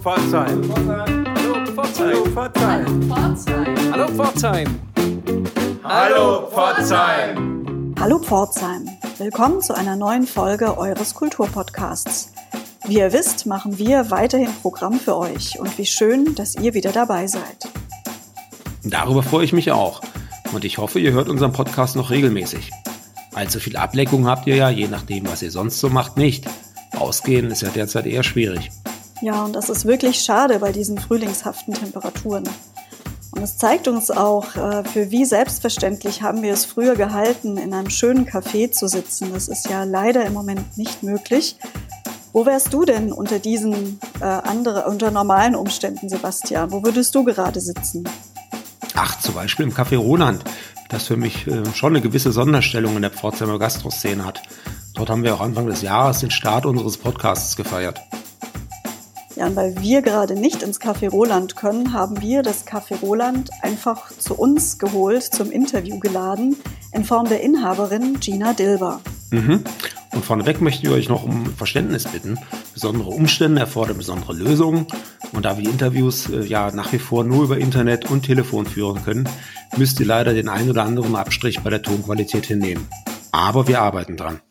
Pforzheim. Hallo Pforzheim. Hallo Pforzheim. Hallo Pforzheim. Hallo Pforzheim. Willkommen zu einer neuen Folge eures Kulturpodcasts. Wie ihr wisst, machen wir weiterhin Programm für euch und wie schön, dass ihr wieder dabei seid. Darüber freue ich mich auch. Und ich hoffe, ihr hört unseren Podcast noch regelmäßig. Allzu viel Ableckung habt ihr ja, je nachdem, was ihr sonst so macht, nicht. Ausgehen ist ja derzeit eher schwierig. Ja, und das ist wirklich schade bei diesen frühlingshaften Temperaturen. Und es zeigt uns auch, äh, für wie selbstverständlich haben wir es früher gehalten, in einem schönen Café zu sitzen. Das ist ja leider im Moment nicht möglich. Wo wärst du denn unter diesen äh, andere, unter normalen Umständen, Sebastian? Wo würdest du gerade sitzen? Ach, zum Beispiel im Café Roland, das für mich äh, schon eine gewisse Sonderstellung in der Pforzheimer Gastroszene hat. Dort haben wir auch Anfang des Jahres den Start unseres Podcasts gefeiert. Ja, und weil wir gerade nicht ins Café Roland können, haben wir das Café Roland einfach zu uns geholt, zum Interview geladen, in Form der Inhaberin Gina Dilber. Mhm. Und vorneweg möchte ich euch noch um Verständnis bitten. Besondere Umstände erfordern besondere Lösungen. Und da wir Interviews äh, ja nach wie vor nur über Internet und Telefon führen können, müsst ihr leider den einen oder anderen Abstrich bei der Tonqualität hinnehmen. Aber wir arbeiten dran.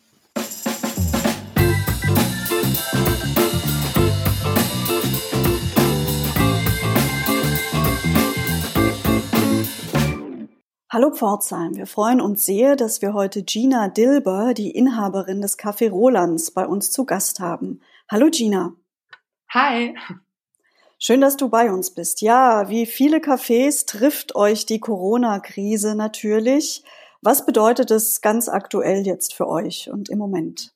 Hallo Pforzheim, wir freuen uns sehr, dass wir heute Gina Dilber, die Inhaberin des Café Rolands, bei uns zu Gast haben. Hallo Gina. Hi. Schön, dass du bei uns bist. Ja, wie viele Cafés trifft euch die Corona-Krise natürlich. Was bedeutet es ganz aktuell jetzt für euch und im Moment?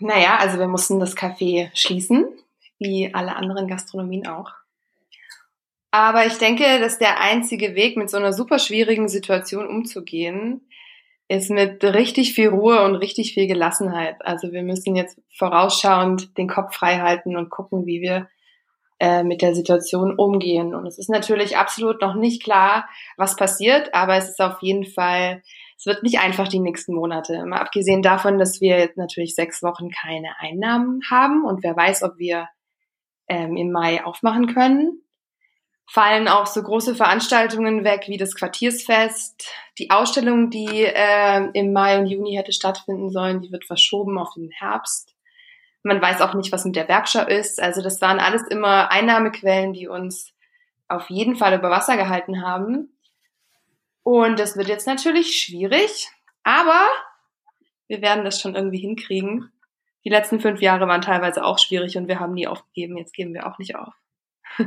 Naja, also wir mussten das Café schließen, wie alle anderen Gastronomien auch. Aber ich denke, dass der einzige Weg, mit so einer super schwierigen Situation umzugehen, ist mit richtig viel Ruhe und richtig viel Gelassenheit. Also wir müssen jetzt vorausschauend den Kopf frei halten und gucken, wie wir äh, mit der Situation umgehen. Und es ist natürlich absolut noch nicht klar, was passiert, aber es ist auf jeden Fall, es wird nicht einfach die nächsten Monate. Mal abgesehen davon, dass wir jetzt natürlich sechs Wochen keine Einnahmen haben und wer weiß, ob wir ähm, im Mai aufmachen können fallen auch so große Veranstaltungen weg wie das Quartiersfest. Die Ausstellung, die äh, im Mai und Juni hätte stattfinden sollen, die wird verschoben auf den Herbst. Man weiß auch nicht, was mit der Werkschau ist. Also das waren alles immer Einnahmequellen, die uns auf jeden Fall über Wasser gehalten haben. Und das wird jetzt natürlich schwierig, aber wir werden das schon irgendwie hinkriegen. Die letzten fünf Jahre waren teilweise auch schwierig und wir haben nie aufgegeben. Jetzt geben wir auch nicht auf.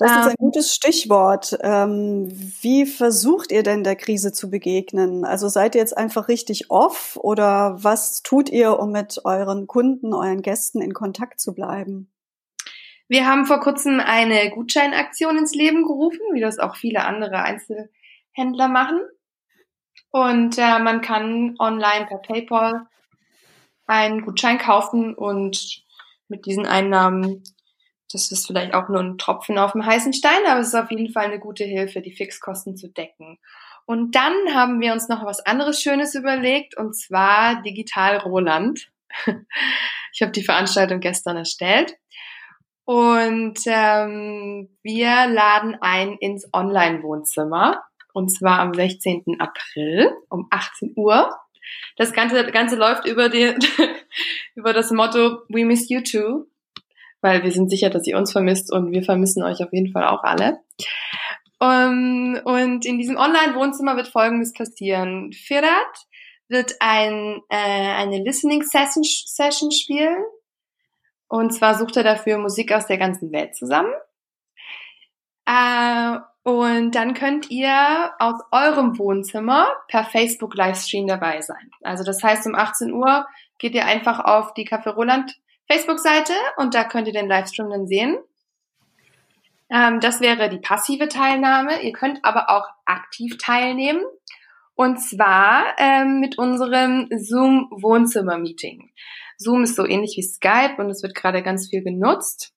Das ist ein gutes Stichwort. Ähm, wie versucht ihr denn der Krise zu begegnen? Also seid ihr jetzt einfach richtig off oder was tut ihr, um mit euren Kunden, euren Gästen in Kontakt zu bleiben? Wir haben vor kurzem eine Gutscheinaktion ins Leben gerufen, wie das auch viele andere Einzelhändler machen. Und äh, man kann online per PayPal einen Gutschein kaufen und mit diesen Einnahmen das ist vielleicht auch nur ein Tropfen auf dem heißen Stein, aber es ist auf jeden Fall eine gute Hilfe, die Fixkosten zu decken. Und dann haben wir uns noch was anderes Schönes überlegt, und zwar Digital Roland. Ich habe die Veranstaltung gestern erstellt. Und ähm, wir laden ein ins Online-Wohnzimmer. Und zwar am 16. April um 18 Uhr. Das Ganze, das Ganze läuft über, die, über das Motto We Miss You Too weil wir sind sicher, dass ihr uns vermisst und wir vermissen euch auf jeden Fall auch alle. Um, ähm, und in diesem Online-Wohnzimmer wird Folgendes passieren. Firat wird ein, äh, eine Listening Session, Session spielen. Und zwar sucht er dafür Musik aus der ganzen Welt zusammen. Äh, und dann könnt ihr aus eurem Wohnzimmer per Facebook Livestream dabei sein. Also das heißt, um 18 Uhr geht ihr einfach auf die Café Roland Facebook-Seite und da könnt ihr den Livestream dann sehen. Ähm, das wäre die passive Teilnahme. Ihr könnt aber auch aktiv teilnehmen. Und zwar ähm, mit unserem Zoom Wohnzimmer Meeting. Zoom ist so ähnlich wie Skype und es wird gerade ganz viel genutzt.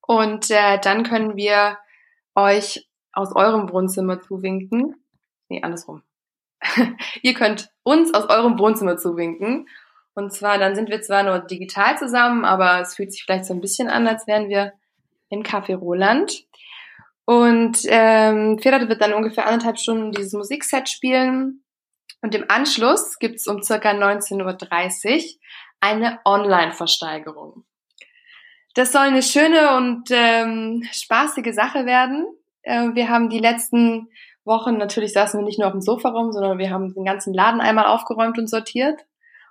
Und äh, dann können wir euch aus eurem Wohnzimmer zuwinken. Nee, andersrum. Ihr könnt uns aus eurem Wohnzimmer zuwinken Und zwar, dann sind wir zwar nur digital zusammen, aber es fühlt sich vielleicht so ein bisschen an, als wären wir im Café Roland. Und ähm, Federt wird dann ungefähr anderthalb Stunden dieses Musikset spielen. Und im Anschluss gibt's um circa 19.30 Uhr eine Online-Versteigerung. Das soll eine schöne und ähm, spaßige Sache werden. Äh, wir haben die letzten Wochen, natürlich saßen wir nicht nur auf dem Sofa rum, sondern wir haben den ganzen Laden einmal aufgeräumt und sortiert.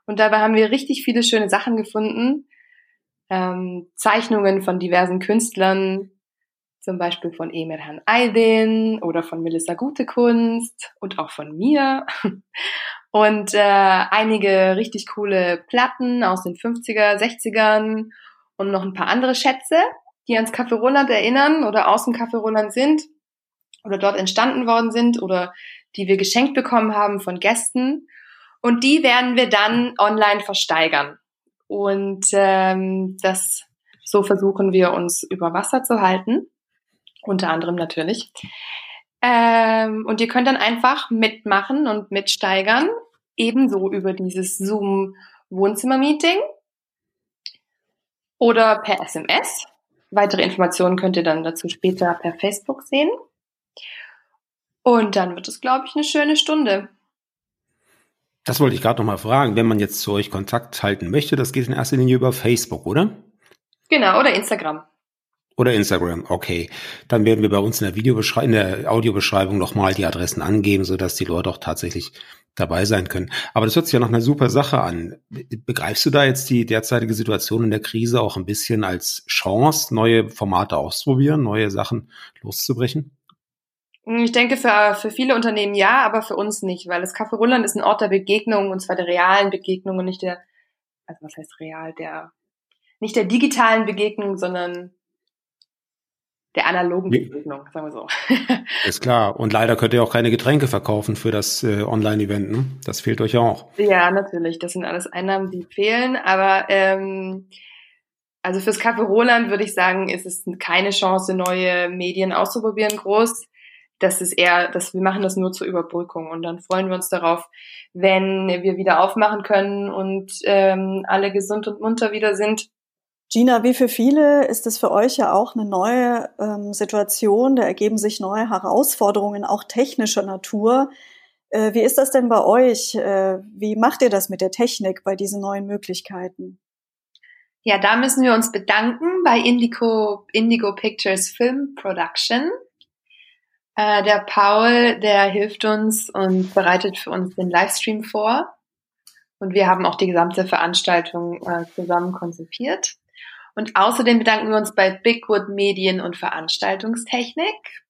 Und dabei haben wir richtig viele schöne Sachen gefunden. Ähm, Zeichnungen von diversen Künstlern, zum Beispiel von Emir Han Aydin oder von Melissa Gutekunst und auch von mir. Und äh, einige richtig coole Platten aus den 50er, 60ern und noch ein paar andere Schätze, die ans Café Roland erinnern oder aus dem Café Roland sind oder dort entstanden worden sind oder die wir geschenkt bekommen haben von Gästen. Und die werden wir dann online versteigern. Und ähm, das so versuchen wir uns über Wasser zu halten, unter anderem natürlich. Ähm, und ihr könnt dann einfach mitmachen und mitsteigern, ebenso über dieses Zoom Wohnzimmer-Meeting oder per SMS. Weitere Informationen könnt ihr dann dazu später per Facebook sehen. Und dann wird es, glaube ich, eine schöne Stunde. Das wollte ich gerade noch mal fragen. Wenn man jetzt zu euch Kontakt halten möchte, das geht in erster Linie über Facebook, oder? Genau, oder Instagram. Oder Instagram, okay. Dann werden wir bei uns in der Videobeschreibung, in der Audiobeschreibung nochmal die Adressen angeben, sodass die Leute auch tatsächlich dabei sein können. Aber das hört sich ja noch eine super Sache an. Begreifst du da jetzt die derzeitige Situation in der Krise auch ein bisschen als Chance, neue Formate auszuprobieren, neue Sachen loszubrechen? Ich denke für, für viele Unternehmen ja, aber für uns nicht, weil das Café Roland ist ein Ort der Begegnung und zwar der realen Begegnung und nicht der, also was heißt real, der, nicht der digitalen Begegnung, sondern der analogen Begegnung, sagen wir so. Ist klar. Und leider könnt ihr auch keine Getränke verkaufen für das äh, Online-Event. Ne? Das fehlt euch auch. Ja, natürlich. Das sind alles Einnahmen, die fehlen. Aber ähm, also fürs Café Roland würde ich sagen, ist es keine Chance, neue Medien auszuprobieren, groß. Das ist eher, dass wir machen das nur zur Überbrückung und dann freuen wir uns darauf, wenn wir wieder aufmachen können und ähm, alle gesund und munter wieder sind Gina, wie für viele ist es für euch ja auch eine neue ähm, Situation, da ergeben sich neue Herausforderungen, auch technischer Natur. Äh, wie ist das denn bei euch? Äh, wie macht ihr das mit der Technik bei diesen neuen Möglichkeiten? Ja, da müssen wir uns bedanken bei Indigo, Indigo Pictures Film Production. Äh, der Paul, der hilft uns und bereitet für uns den Livestream vor. Und wir haben auch die gesamte Veranstaltung äh, zusammen konzipiert. Und außerdem bedanken wir uns bei Bigwood Medien und Veranstaltungstechnik.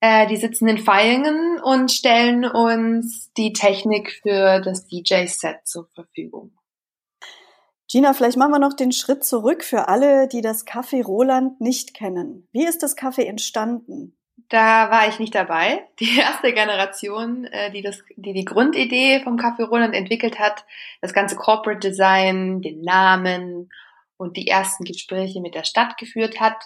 Äh, die sitzen in Feilingen und stellen uns die Technik für das DJ-Set zur Verfügung. Gina, vielleicht machen wir noch den Schritt zurück für alle, die das Café Roland nicht kennen. Wie ist das Café entstanden? Da war ich nicht dabei. Die erste Generation, äh, die, das, die die Grundidee vom Café Roland entwickelt hat, das ganze Corporate Design, den Namen und die ersten Gespräche mit der Stadt geführt hat,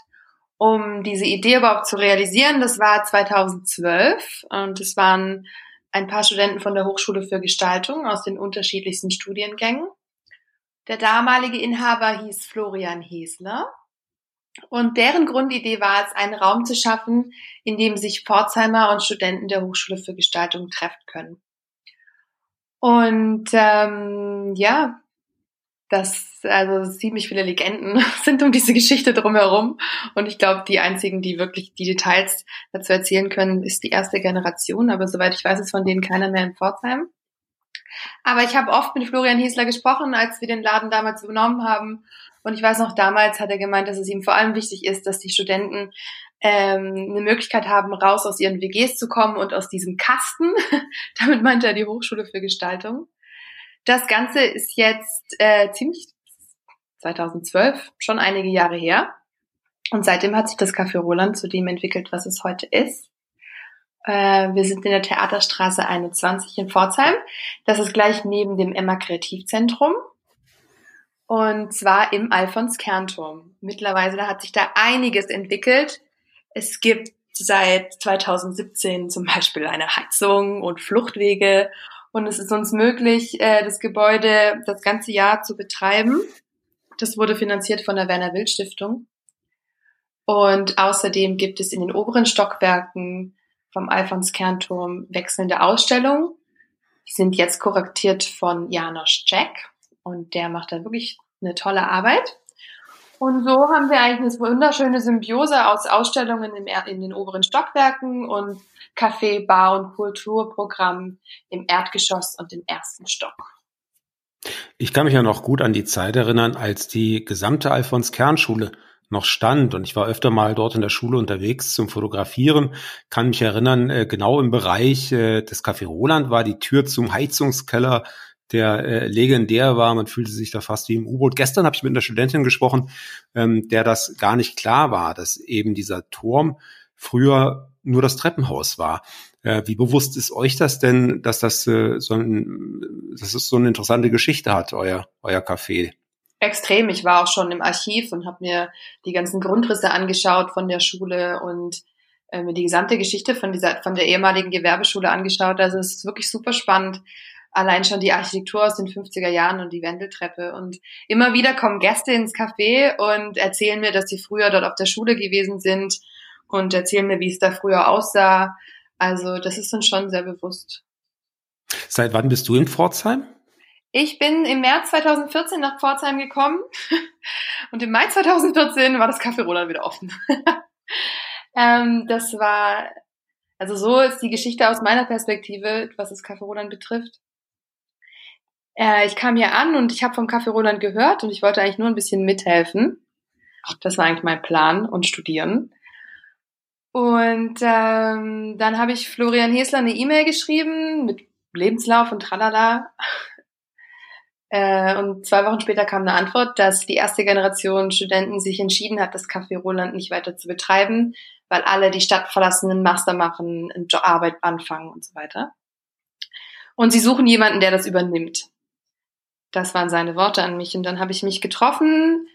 um diese Idee überhaupt zu realisieren. Das war 2012 und es waren ein paar Studenten von der Hochschule für Gestaltung aus den unterschiedlichsten Studiengängen. Der damalige Inhaber hieß Florian Hesler und deren Grundidee war es, einen Raum zu schaffen, in dem sich Pforzheimer und Studenten der Hochschule für Gestaltung treffen können. Und ähm, ja, das, also ziemlich viele Legenden sind um diese Geschichte drumherum. Und ich glaube, die einzigen, die wirklich die Details dazu erzählen können, ist die erste Generation. Aber soweit ich weiß, ist von denen keiner mehr in Pforzheim. Aber ich habe oft mit Florian Hiesler gesprochen, als wir den Laden damals übernommen haben. Und ich weiß noch, damals hat er gemeint, dass es ihm vor allem wichtig ist, dass die Studenten ähm, eine Möglichkeit haben, raus aus ihren WGs zu kommen und aus diesem Kasten. Damit meinte er die Hochschule für Gestaltung. Das Ganze ist jetzt äh, ziemlich 2012, schon einige Jahre her. Und seitdem hat sich das Café Roland zu dem entwickelt, was es heute ist. Äh, wir sind in der Theaterstraße 21 in Pforzheim. Das ist gleich neben dem Emma Kreativzentrum. Und zwar im Alfons Kernturm. Mittlerweile hat sich da einiges entwickelt. Es gibt seit 2017 zum Beispiel eine Heizung und Fluchtwege Und es ist uns möglich, äh, das Gebäude das ganze Jahr zu betreiben. Das wurde finanziert von der Werner Wild Stiftung. Und außerdem gibt es in den oberen Stockwerken vom Alfons Kernturm wechselnde Ausstellungen. Die sind jetzt korrektiert von Janosch Jack und der macht da wirklich eine tolle Arbeit. Und so haben wir eigentlich eine wunderschöne Symbiose aus Ausstellungen in den oberen Stockwerken und Café, Bar und Kulturprogramm im Erdgeschoss und im ersten Stock. Ich kann mich ja noch gut an die Zeit erinnern, als die gesamte Alfons Kernschule noch stand und ich war öfter mal dort in der Schule unterwegs zum Fotografieren, kann mich erinnern, äh, genau im Bereich äh, des Café Roland war die Tür zum Heizungskeller der äh, legendär war. Man fühlte sich da fast wie im U-Boot. Gestern habe ich mit einer Studentin gesprochen, ähm, der das gar nicht klar war, dass eben dieser Turm früher nur das Treppenhaus war. Äh, wie bewusst ist euch das denn, dass das äh, so, ein, dass es so eine interessante Geschichte hat, euer, euer Café? Extrem. Ich war auch schon im Archiv und habe mir die ganzen Grundrisse angeschaut von der Schule und äh, mir die gesamte Geschichte von dieser von der ehemaligen Gewerbeschule angeschaut. Also es ist wirklich super spannend allein schon die Architektur aus den 50er Jahren und die Wendeltreppe. Und immer wieder kommen Gäste ins Café und erzählen mir, dass sie früher dort auf der Schule gewesen sind und erzählen mir, wie es da früher aussah. Also das ist uns schon sehr bewusst. Seit wann bist du in Pforzheim? Ich bin im März 2014 nach Pforzheim gekommen und im Mai 2014 war das Café Roland wieder offen. ähm, das war, also so ist die Geschichte aus meiner Perspektive, was das Café Roland betrifft. Äh, ich kam hier an und ich habe vom Café Roland gehört und ich wollte eigentlich nur ein bisschen mithelfen. Das war eigentlich mein Plan und studieren. Und ähm, dann habe ich Florian Hesler eine E-Mail geschrieben mit Lebenslauf und tralala. Äh, und zwei Wochen später kam eine Antwort, dass die erste Generation Studenten sich entschieden hat, das Café Roland nicht weiter zu betreiben, weil alle die Stadt verlassen, einen Master machen, eine Arbeit anfangen und so weiter. Und sie suchen jemanden, der das übernimmt. Das waren seine Worte an mich. Und dann habe ich mich getroffen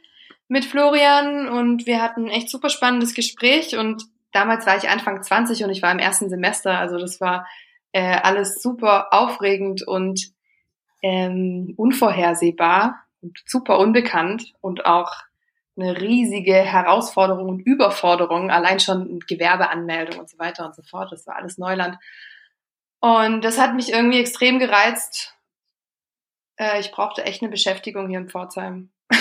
mit Florian und wir hatten ein echt super spannendes Gespräch. Und damals war ich Anfang 20 und ich war im ersten Semester. Also das war äh, alles super aufregend und ähm, unvorhersehbar und super unbekannt und auch eine riesige Herausforderung und Überforderung, allein schon Gewerbeanmeldung und so weiter und so fort. Das war alles Neuland. Und das hat mich irgendwie extrem gereizt äh, ich brauchte echt eine Beschäftigung hier in Pforzheim.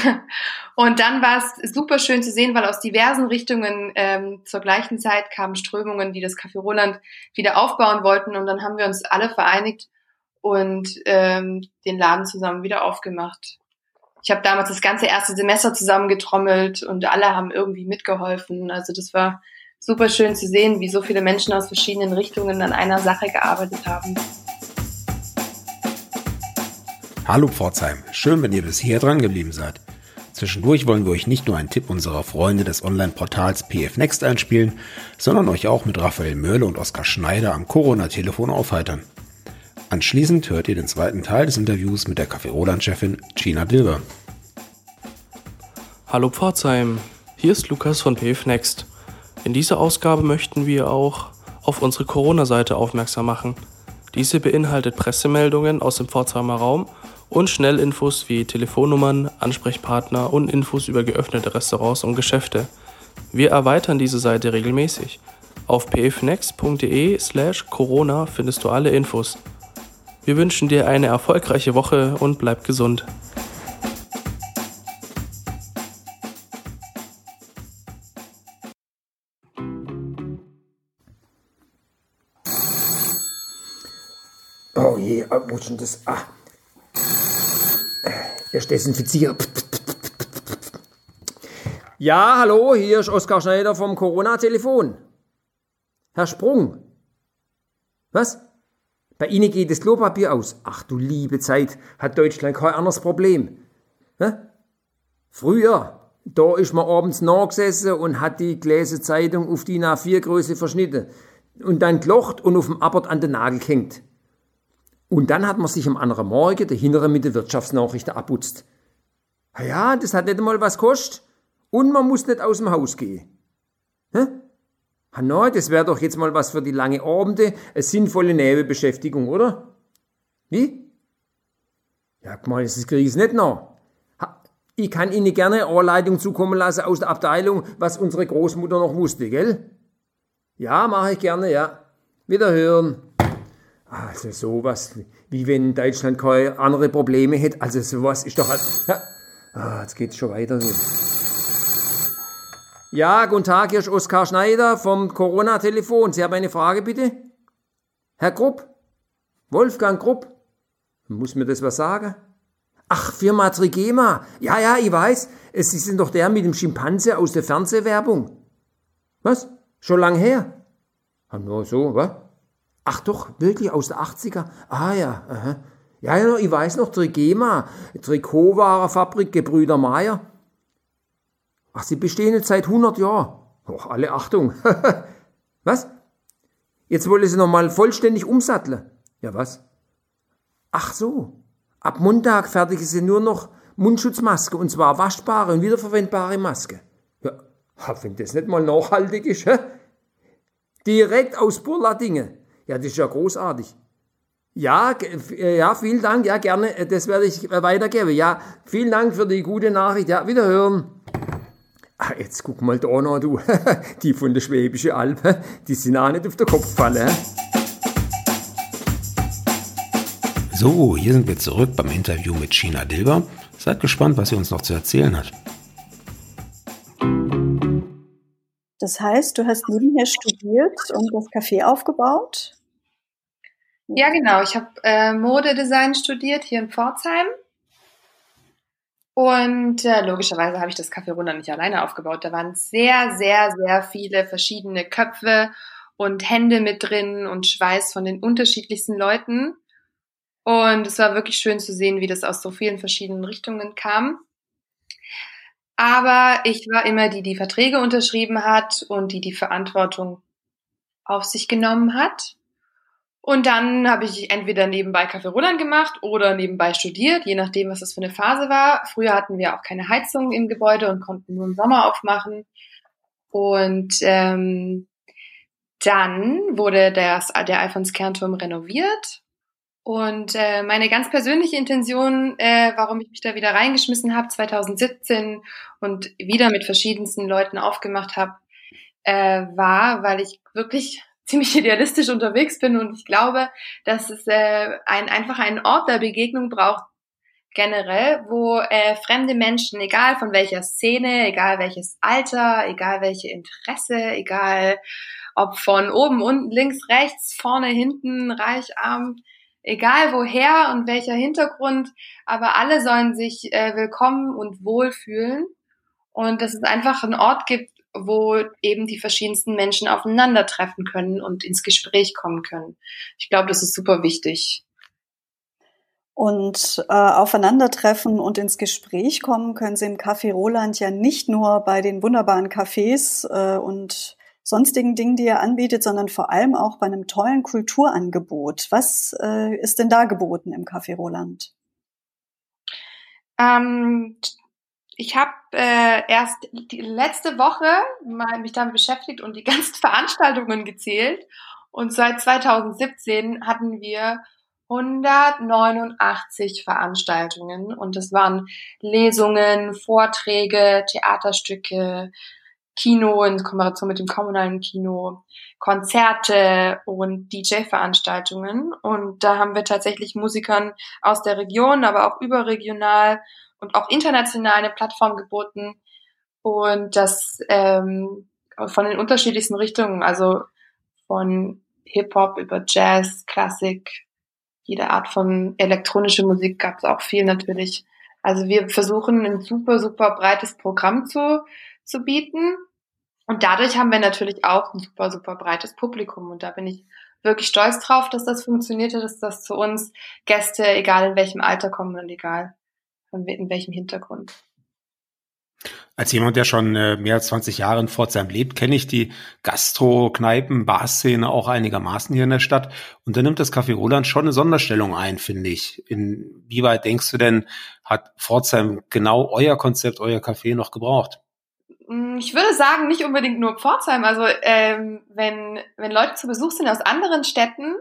und dann war es super schön zu sehen, weil aus diversen Richtungen ähm, zur gleichen Zeit kamen Strömungen, die das Café Roland wieder aufbauen wollten. Und dann haben wir uns alle vereinigt und ähm, den Laden zusammen wieder aufgemacht. Ich habe damals das ganze erste Semester zusammengetrommelt und alle haben irgendwie mitgeholfen. Also das war super schön zu sehen, wie so viele Menschen aus verschiedenen Richtungen an einer Sache gearbeitet haben. Hallo Pforzheim, schön, wenn ihr bis hier dran geblieben seid. Zwischendurch wollen wir euch nicht nur einen Tipp unserer Freunde des Online-Portals PF Next einspielen, sondern euch auch mit Raphael Möhle und Oskar Schneider am Corona-Telefon aufheitern. Anschließend hört ihr den zweiten Teil des Interviews mit der Café Roland-Chefin Gina Dilber. Hallo Pforzheim, hier ist Lukas von PF Next. In dieser Ausgabe möchten wir auch auf unsere Corona-Seite aufmerksam machen. Diese beinhaltet Pressemeldungen aus dem Pforzheimer Raum und Schnellinfos wie Telefonnummern, Ansprechpartner und Infos über geöffnete Restaurants und Geschäfte. Wir erweitern diese Seite regelmäßig. Auf pfnext.de slash Corona findest du alle Infos. Wir wünschen dir eine erfolgreiche Woche und bleib gesund. Oh je, das? Ah, Erst desinfizieren. Ja, hallo, hier ist Oskar Schneider vom Corona-Telefon. Herr Sprung. Was? Bei Ihnen geht das Klopapier aus. Ach du liebe Zeit, hat Deutschland kein anderes Problem. Hä? Früher, da ist man abends nachgesessen und hat die Gläser Zeitung auf die A4-Größe verschnitten und dann gelocht und auf dem Abort an den Nagel gehängt. Und dann hat man sich am anderen Morgen der Hintere mit der Wirtschaftsnachrichten abputzt. Ja, das hat nicht einmal was kostet. Und man muss nicht aus dem Haus gehen. Hä? Ha, no, das wäre doch jetzt mal was für die lange Abende, eine sinnvolle Nebenbeschäftigung, oder? Wie? Ja, mal, das kriege ich nicht noch. Ich kann Ihnen gerne eine Anleitung zukommen lassen aus der Abteilung, was unsere Großmutter noch wusste, gell? Ja, mache ich gerne, ja. Wiederhören. Also sowas, wie wenn Deutschland keine andere Probleme hätte. Also sowas ist doch... Ja. Ah, jetzt geht's schon weiter. Ja, guten Tag, hier ist Oskar Schneider vom Corona-Telefon. Sie haben eine Frage, bitte? Herr Grupp? Wolfgang Grupp? Muss mir das was sagen? Ach, Firma Trigema. Ja, ja, ich weiß. Sie sind doch der mit dem Schimpanse aus der Fernsehwerbung. Was? Schon lang her? Ah, nur so, was? Ach doch, wirklich aus der 80er? Ah ja, aha. Ja, ich weiß noch, Trigema, Trikotwarerfabrik Gebrüder Meier. Ach, sie bestehen jetzt seit 100 Jahren. Och, alle Achtung. was? Jetzt wollen sie nochmal vollständig umsatteln. Ja, was? Ach so. Ab Montag fertigen sie nur noch Mundschutzmaske und zwar waschbare und wiederverwendbare Maske. Ja, wenn das nicht mal nachhaltig ist, hä? Direkt aus Burladinge. Ja, das ist ja großartig. Ja, ja, vielen Dank, ja, gerne, das werde ich weitergeben. Ja, vielen Dank für die gute Nachricht. Ja, wiederhören. Ah, jetzt guck mal da noch, du. Die von der Schwäbischen Alb, die sind auch nicht auf den Kopf gefallen. So, hier sind wir zurück beim Interview mit China Dilber. Seid gespannt, was sie uns noch zu erzählen hat. Das heißt, du hast nebenher studiert und das Café aufgebaut? Ja, genau. Ich habe äh, Modedesign studiert hier in Pforzheim. Und äh, logischerweise habe ich das Café Runda nicht alleine aufgebaut. Da waren sehr, sehr, sehr viele verschiedene Köpfe und Hände mit drin und Schweiß von den unterschiedlichsten Leuten. Und es war wirklich schön zu sehen, wie das aus so vielen verschiedenen Richtungen kam. Aber ich war immer die, die Verträge unterschrieben hat und die die Verantwortung auf sich genommen hat. Und dann habe ich entweder nebenbei Kaffee Roland gemacht oder nebenbei studiert, je nachdem, was das für eine Phase war. Früher hatten wir auch keine Heizung im Gebäude und konnten nur im Sommer aufmachen. Und ähm, dann wurde das, der Alfons Kernturm renoviert und äh, meine ganz persönliche Intention, äh, warum ich mich da wieder reingeschmissen habe, 2017 und wieder mit verschiedensten Leuten aufgemacht habe, äh, war, weil ich wirklich ziemlich idealistisch unterwegs bin und ich glaube, dass es äh, ein, einfach einen Ort der Begegnung braucht, generell, wo äh, fremde Menschen, egal von welcher Szene, egal welches Alter, egal welche Interesse, egal ob von oben, unten, links, rechts, vorne, hinten, reich, arm, egal woher und welcher Hintergrund, aber alle sollen sich äh, willkommen und wohlfühlen. Und dass es einfach einen Ort gibt, wo eben die verschiedensten Menschen aufeinandertreffen können und ins Gespräch kommen können. Ich glaube, das ist super wichtig. Und äh, aufeinandertreffen und ins Gespräch kommen können Sie im Café Roland ja nicht nur bei den wunderbaren Cafés äh, und sonstigen Dingen, die ihr anbietet, sondern vor allem auch bei einem tollen Kulturangebot. Was äh, ist denn da geboten im Café Roland? Ähm, ich habe äh, erst die letzte Woche mal mich damit beschäftigt und die ganzen Veranstaltungen gezählt. Und seit 2017 hatten wir 189 Veranstaltungen und es waren Lesungen, Vorträge, Theaterstücke, Kino in Kombination mit dem kommunalen Kino, Konzerte und DJ-Veranstaltungen. Und da haben wir tatsächlich Musikern aus der Region, aber auch überregional und auch international eine Plattform geboten. Und das ähm, von den unterschiedlichsten Richtungen, also von Hip-Hop über Jazz, Klassik, jede Art von elektronische Musik gab es auch viel natürlich. Also wir versuchen ein super, super breites Programm zu zu bieten. Und dadurch haben wir natürlich auch ein super, super breites Publikum. Und da bin ich wirklich stolz drauf, dass das funktioniert hat, dass das zu uns Gäste, egal in welchem Alter kommen und egal in welchem Hintergrund. Als jemand, der schon äh, mehr als 20 Jahre in Pforzheim lebt, kenne ich die Gastro-, Kneipen-, Bar-Szene auch einigermaßen hier in der Stadt. Und da nimmt das Café Roland schon eine Sonderstellung ein, finde ich. Inwieweit denkst du denn, hat Pforzheim genau euer Konzept, euer Café noch gebraucht? Mm, ich würde sagen, nicht unbedingt nur Pforzheim. Also ähm, wenn, wenn Leute zu Besuch sind aus anderen Städten,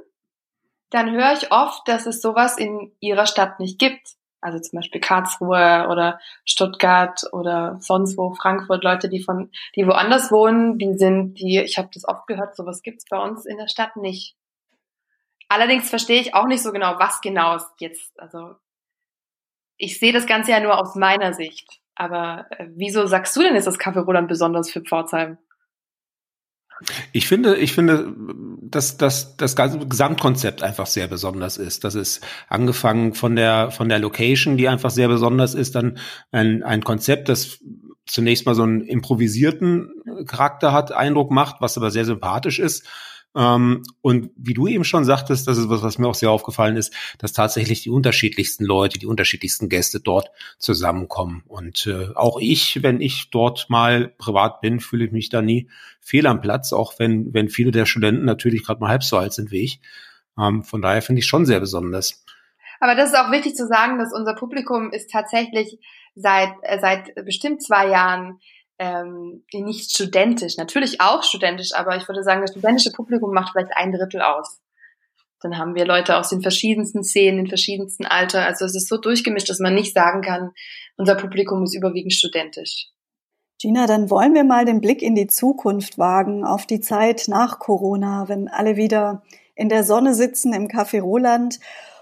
dann höre ich oft, dass es sowas in ihrer Stadt nicht gibt. Also zum Beispiel Karlsruhe oder Stuttgart oder sonst wo, Frankfurt, Leute, die von, die woanders wohnen, die sind, die, ich habe das oft gehört, sowas gibt's bei uns in der Stadt nicht. Allerdings verstehe ich auch nicht so genau, was genau ist jetzt, also ich sehe das Ganze ja nur aus meiner Sicht. Aber äh, wieso sagst du denn, ist das Café Roland besonders für Pforzheim? Ich finde, ich finde, dass, dass das ganze Gesamtkonzept einfach sehr besonders ist. Das ist angefangen von der, von der Location, die einfach sehr besonders ist, dann ein, ein Konzept, das zunächst mal so einen improvisierten Charakter hat, Eindruck macht, was aber sehr sympathisch ist und wie du eben schon sagtest, das ist was, was mir auch sehr aufgefallen ist, dass tatsächlich die unterschiedlichsten Leute, die unterschiedlichsten Gäste dort zusammenkommen. Und äh, auch ich, wenn ich dort mal privat bin, fühle ich mich da nie fehl am Platz, auch wenn, wenn viele der Studenten natürlich gerade mal halb so alt sind wie ich. Ähm, von daher finde ich schon sehr besonders. Aber das ist auch wichtig zu sagen, dass unser Publikum ist tatsächlich seit, äh, seit bestimmt zwei Jahren ähm, nicht studentisch, natürlich auch studentisch, aber ich würde sagen, das studentische Publikum macht vielleicht ein Drittel aus. Dann haben wir Leute aus den verschiedensten Szenen, den verschiedensten Alter. Also es ist so durchgemischt, dass man nicht sagen kann, unser Publikum ist überwiegend studentisch. Gina, dann wollen wir mal den Blick in die Zukunft wagen, auf die Zeit nach Corona, wenn alle wieder in der Sonne sitzen im Café Roland.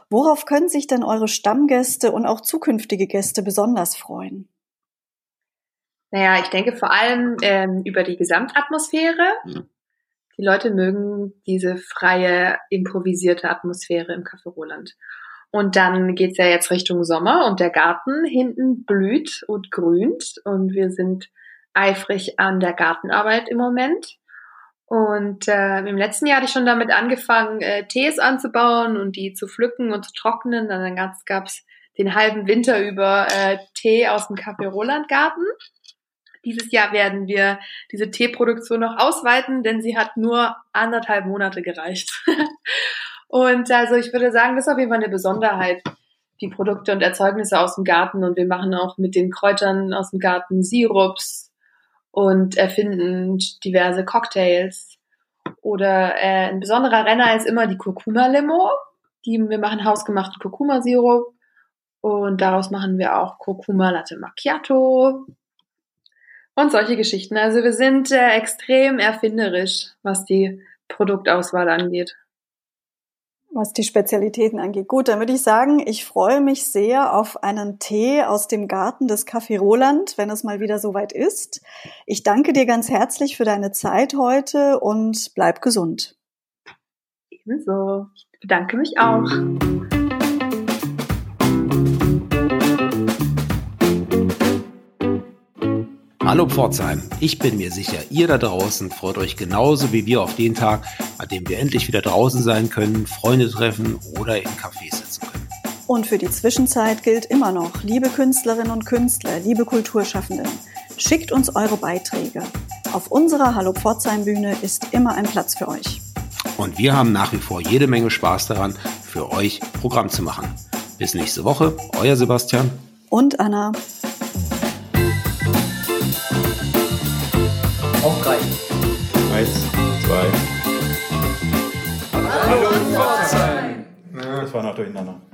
Worauf können sich denn eure Stammgäste und auch zukünftige Gäste besonders freuen? Naja, ich denke vor allem ähm, über die Gesamtatmosphäre. Mhm. Die Leute mögen diese freie, improvisierte Atmosphäre im Café Roland. Und dann geht's ja jetzt Richtung Sommer und der Garten hinten blüht und grünt und wir sind eifrig an der Gartenarbeit im Moment. Und äh, im letzten Jahr hatte ich schon damit angefangen, äh, Tees anzubauen und die zu pflücken und zu trocknen. Dann gab es den halben Winter über äh, Tee aus dem Café Roland Garten. Dieses Jahr werden wir diese Teeproduktion noch ausweiten, denn sie hat nur anderthalb Monate gereicht. und also ich würde sagen, das ist auf jeden Fall eine Besonderheit, die Produkte und Erzeugnisse aus dem Garten. Und wir machen auch mit den Kräutern aus dem Garten Sirups und erfinden diverse Cocktails. Oder äh, ein besonderer Renner ist immer die Kurkuma-Limo. Die, wir machen hausgemachten Kurkuma-Sirup und daraus machen wir auch Kurkuma Latte Macchiato und solche Geschichten. Also wir sind äh, extrem erfinderisch, was die Produktauswahl angeht. Was die Spezialitäten angeht. Gut, dann würde ich sagen, ich freue mich sehr auf einen Tee aus dem Garten des Café Roland, wenn es mal wieder soweit ist. Ich danke dir ganz herzlich für deine Zeit heute und bleib gesund. Ebenso. Ich bedanke mich auch. Hallo Pforzheim, ich bin mir sicher, ihr da draußen freut euch genauso wie wir auf den Tag, an dem wir endlich wieder draußen sein können, Freunde treffen oder in Cafés sitzen können. Und für die Zwischenzeit gilt immer noch, liebe Künstlerinnen und Künstler, liebe Kulturschaffenden, schickt uns eure Beiträge. Auf unserer Hallo Pforzheim Bühne ist immer ein Platz für euch. Und wir haben nach wie vor jede Menge Spaß daran, für euch Programm zu machen. Bis nächste Woche, euer Sebastian und Anna. Zwei. Hallo, Hallo